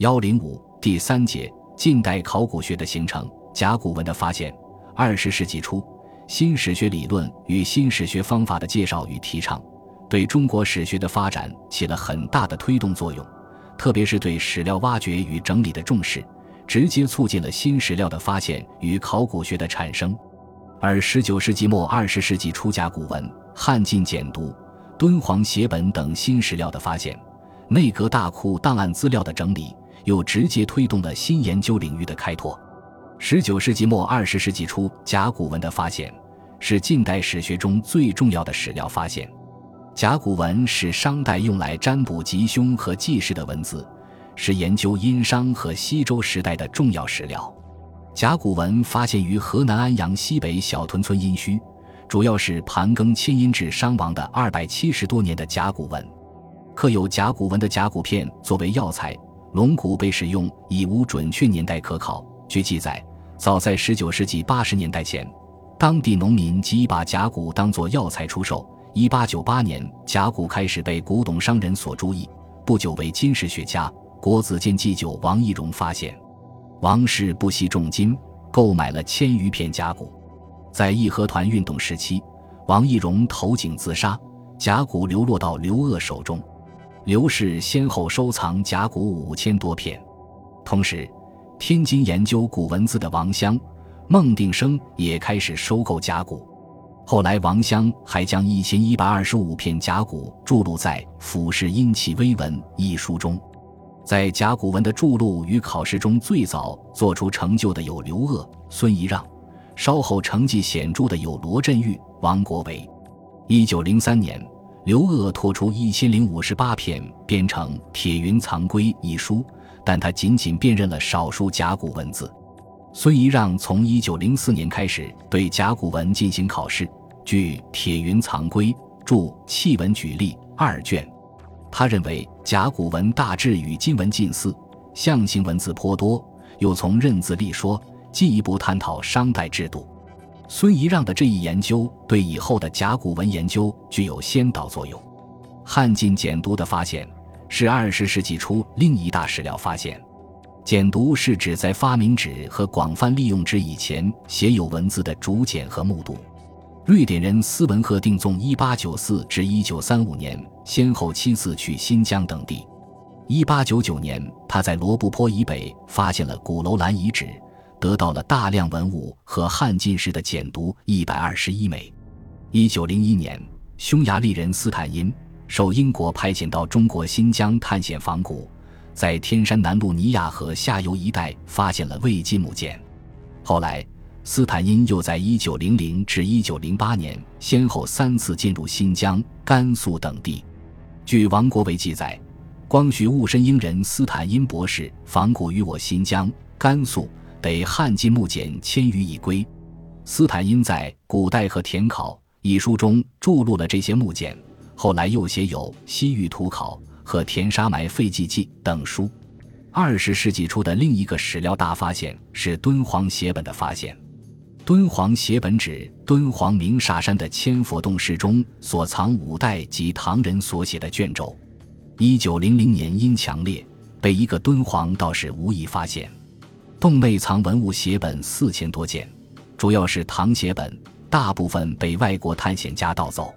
幺零五第三节近代考古学的形成，甲骨文的发现。二十世纪初，新史学理论与新史学方法的介绍与提倡，对中国史学的发展起了很大的推动作用。特别是对史料挖掘与整理的重视，直接促进了新史料的发现与考古学的产生。而十九世纪末二十世纪初，甲骨文、汉晋简牍、敦煌写本等新史料的发现，内阁大库档案资料的整理。又直接推动了新研究领域的开拓。十九世纪末二十世纪初，甲骨文的发现是近代史学中最重要的史料发现。甲骨文是商代用来占卜吉凶和记事的文字，是研究殷商和西周时代的重要史料。甲骨文发现于河南安阳西北小屯村殷墟，主要是盘庚迁殷至商王的二百七十多年的甲骨文，刻有甲骨文的甲骨片作为药材。龙骨被使用已无准确年代可考。据记载，早在19世纪80年代前，当地农民即把甲骨当作药材出售。1898年，甲骨开始被古董商人所注意。不久，为金石学家、国子监祭酒王懿荣发现，王氏不惜重金购买了千余片甲骨。在义和团运动时期，王懿荣投井自杀，甲骨流落到刘鄂手中。刘氏先后收藏甲骨五千多片，同时，天津研究古文字的王襄、孟定生也开始收购甲骨。后来，王襄还将一千一百二十五片甲骨注录在《俯视殷器微文》一书中。在甲骨文的注录与考试中，最早做出成就的有刘鄂、孙仪让；稍后成绩显著的有罗振玉、王国维。一九零三年。刘鄂拓出一千零五十八片，编成《铁云藏龟》一书，但他仅仅辨认了少数甲骨文字。孙仪让从一九零四年开始对甲骨文进行考试，据《铁云藏龟》注契文举例二卷。他认为甲骨文大致与金文近似，象形文字颇多，又从认字立说，进一步探讨商代制度。孙仪让的这一研究对以后的甲骨文研究具有先导作用。汉晋简牍的发现是二十世纪初另一大史料发现。简牍是指在发明纸和广泛利用纸以前写有文字的竹简和木牍。瑞典人斯文赫定宗一八九四至一九三五年先后七次去新疆等地。一八九九年，他在罗布泊以北发现了古楼兰遗址。得到了大量文物和汉晋时的简牍一百二十一枚。一九零一年，匈牙利人斯坦因受英国派遣到中国新疆探险仿古，在天山南路尼亚河下游一带发现了魏晋木简。后来，斯坦因又在一九零零至一九零八年先后三次进入新疆、甘肃等地。据王国维记载，光绪戊申英人斯坦因博士仿古于我新疆、甘肃。得汉晋木简千余已归，斯坦因在《古代和田考》一书中注录了这些木简，后来又写有《西域图考》和《田沙埋废迹记》等书。二十世纪初的另一个史料大发现是敦煌写本的发现。敦煌写本指敦煌鸣沙山的千佛洞室中所藏五代及唐人所写的卷轴。一九零零年因强烈，被一个敦煌道士无意发现。洞内藏文物写本四千多件，主要是唐写本，大部分被外国探险家盗走。